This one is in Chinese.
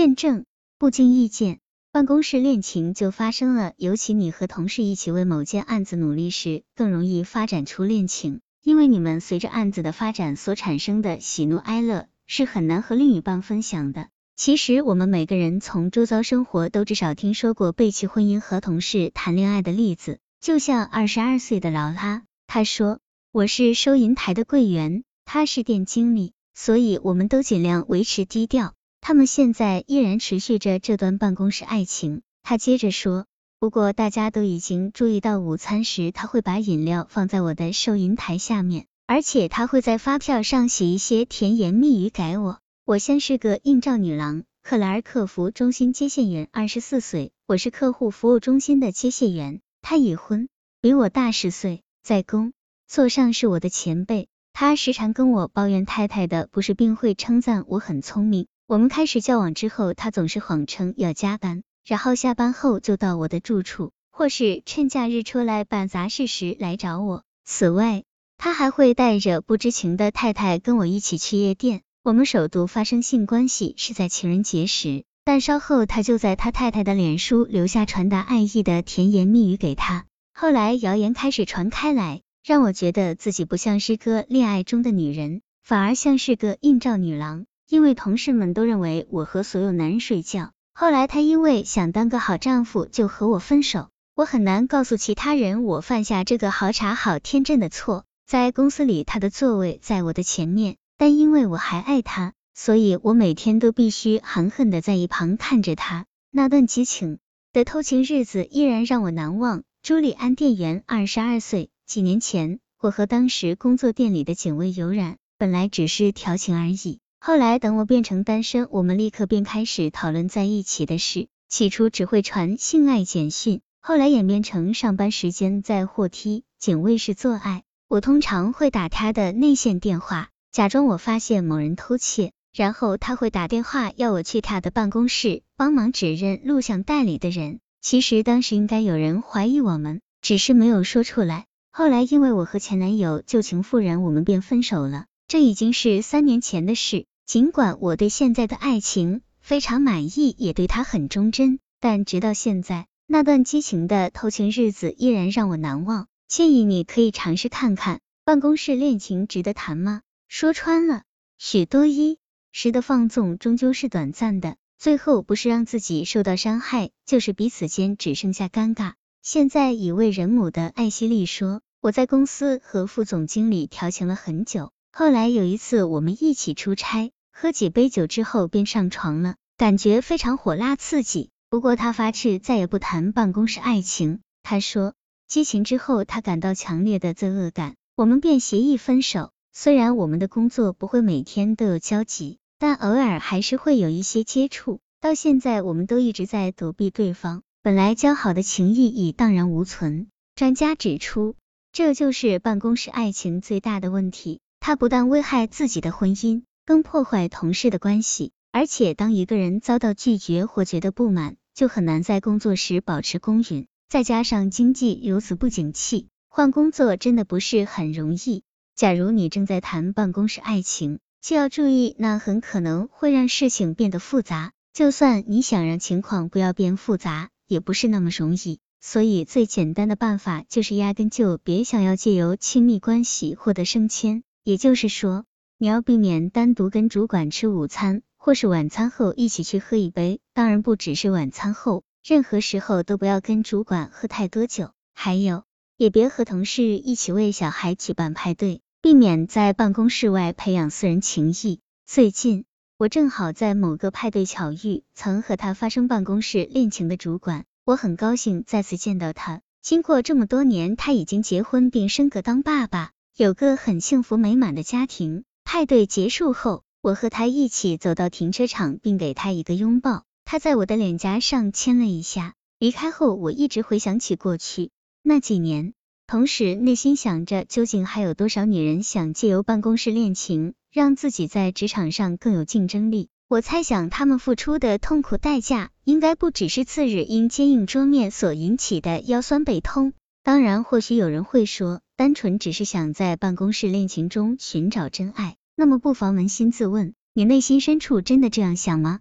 验证，不经意间，办公室恋情就发生了。尤其你和同事一起为某件案子努力时，更容易发展出恋情，因为你们随着案子的发展所产生的喜怒哀乐是很难和另一半分享的。其实我们每个人从周遭生活都至少听说过背弃婚姻和同事谈恋爱的例子。就像二十二岁的劳拉，她说：“我是收银台的柜员，他是店经理，所以我们都尽量维持低调。”他们现在依然持续着这段办公室爱情。他接着说：“不过大家都已经注意到，午餐时他会把饮料放在我的收银台下面，而且他会在发票上写一些甜言蜜语给我。我像是个应召女郎，克莱尔客服中心接线员，二十四岁，我是客户服务中心的接线员。”他已婚，比我大十岁，在工作上是我的前辈。他时常跟我抱怨太太的不是，并会称赞我很聪明。我们开始交往之后，他总是谎称要加班，然后下班后就到我的住处，或是趁假日出来办杂事时来找我。此外，他还会带着不知情的太太跟我一起去夜店。我们首度发生性关系是在情人节时。但稍后，他就在他太太的脸书留下传达爱意的甜言蜜语给他。后来谣言开始传开来，让我觉得自己不像是个恋爱中的女人，反而像是个应召女郎。因为同事们都认为我和所有男人睡觉。后来他因为想当个好丈夫，就和我分手。我很难告诉其他人我犯下这个好傻好天真的错。在公司里，他的座位在我的前面，但因为我还爱他。所以我每天都必须含恨的在一旁看着他，那段激情的偷情日子依然让我难忘。朱利安店员，二十二岁。几年前，我和当时工作店里的警卫有染，本来只是调情而已。后来等我变成单身，我们立刻便开始讨论在一起的事。起初只会传性爱简讯，后来演变成上班时间在货梯警卫室做爱。我通常会打他的内线电话，假装我发现某人偷窃。然后他会打电话要我去他的办公室帮忙指认录像带里的人。其实当时应该有人怀疑我们，只是没有说出来。后来因为我和前男友旧情复燃，我们便分手了。这已经是三年前的事。尽管我对现在的爱情非常满意，也对他很忠贞，但直到现在，那段激情的偷情日子依然让我难忘。建议你可以尝试看看，办公室恋情值得谈吗？说穿了，许多一。时的放纵终究是短暂的，最后不是让自己受到伤害，就是彼此间只剩下尴尬。现在已为人母的艾希莉说：“我在公司和副总经理调情了很久，后来有一次我们一起出差，喝几杯酒之后便上床了，感觉非常火辣刺激。不过他发誓再也不谈办公室爱情。他说，激情之后他感到强烈的罪恶感，我们便协议分手。虽然我们的工作不会每天都有交集。”但偶尔还是会有一些接触，到现在我们都一直在躲避对方，本来交好的情谊已荡然无存。专家指出，这就是办公室爱情最大的问题，它不但危害自己的婚姻，更破坏同事的关系。而且，当一个人遭到拒绝或觉得不满，就很难在工作时保持公允。再加上经济如此不景气，换工作真的不是很容易。假如你正在谈办公室爱情，就要注意，那很可能会让事情变得复杂。就算你想让情况不要变复杂，也不是那么容易。所以最简单的办法就是压根就别想要借由亲密关系获得升迁。也就是说，你要避免单独跟主管吃午餐，或是晚餐后一起去喝一杯。当然不只是晚餐后，任何时候都不要跟主管喝太多酒。还有，也别和同事一起为小孩举办派对。避免在办公室外培养私人情谊。最近，我正好在某个派对巧遇曾和他发生办公室恋情的主管，我很高兴再次见到他。经过这么多年，他已经结婚并升格当爸爸，有个很幸福美满的家庭。派对结束后，我和他一起走到停车场，并给他一个拥抱，他在我的脸颊上亲了一下。离开后，我一直回想起过去那几年。同时，内心想着，究竟还有多少女人想借由办公室恋情，让自己在职场上更有竞争力？我猜想，他们付出的痛苦代价，应该不只是次日因坚硬桌面所引起的腰酸背痛。当然，或许有人会说，单纯只是想在办公室恋情中寻找真爱，那么不妨扪心自问，你内心深处真的这样想吗？